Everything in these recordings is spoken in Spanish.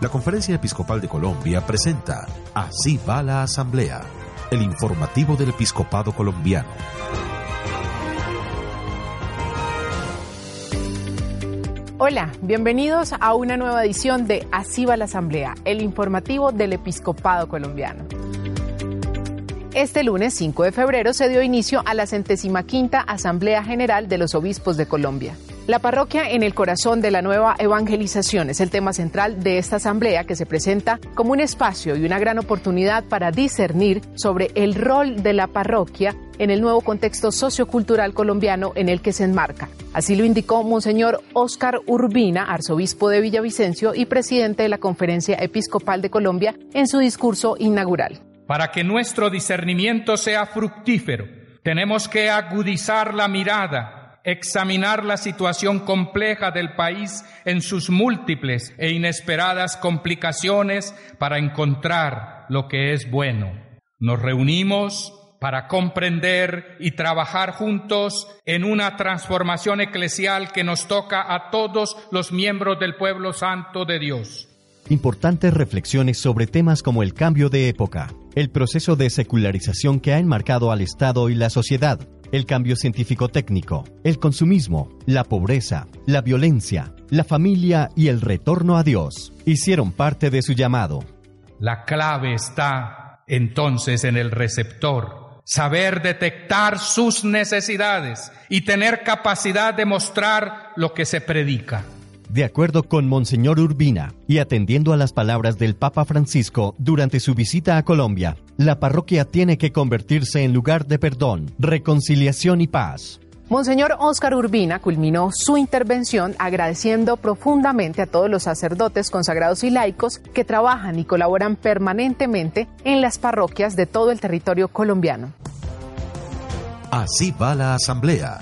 La Conferencia Episcopal de Colombia presenta Así va la Asamblea, el informativo del Episcopado Colombiano. Hola, bienvenidos a una nueva edición de Así va la Asamblea, el informativo del Episcopado Colombiano. Este lunes 5 de febrero se dio inicio a la centésima quinta Asamblea General de los Obispos de Colombia. La parroquia en el corazón de la nueva evangelización es el tema central de esta asamblea que se presenta como un espacio y una gran oportunidad para discernir sobre el rol de la parroquia en el nuevo contexto sociocultural colombiano en el que se enmarca. Así lo indicó Monseñor Óscar Urbina, arzobispo de Villavicencio y presidente de la Conferencia Episcopal de Colombia, en su discurso inaugural. Para que nuestro discernimiento sea fructífero, tenemos que agudizar la mirada examinar la situación compleja del país en sus múltiples e inesperadas complicaciones para encontrar lo que es bueno. Nos reunimos para comprender y trabajar juntos en una transformación eclesial que nos toca a todos los miembros del pueblo santo de Dios. Importantes reflexiones sobre temas como el cambio de época, el proceso de secularización que ha enmarcado al Estado y la sociedad, el cambio científico-técnico, el consumismo, la pobreza, la violencia, la familia y el retorno a Dios hicieron parte de su llamado. La clave está entonces en el receptor, saber detectar sus necesidades y tener capacidad de mostrar lo que se predica. De acuerdo con Monseñor Urbina y atendiendo a las palabras del Papa Francisco durante su visita a Colombia, la parroquia tiene que convertirse en lugar de perdón, reconciliación y paz. Monseñor Óscar Urbina culminó su intervención agradeciendo profundamente a todos los sacerdotes consagrados y laicos que trabajan y colaboran permanentemente en las parroquias de todo el territorio colombiano. Así va la Asamblea,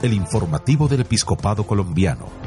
el informativo del Episcopado colombiano.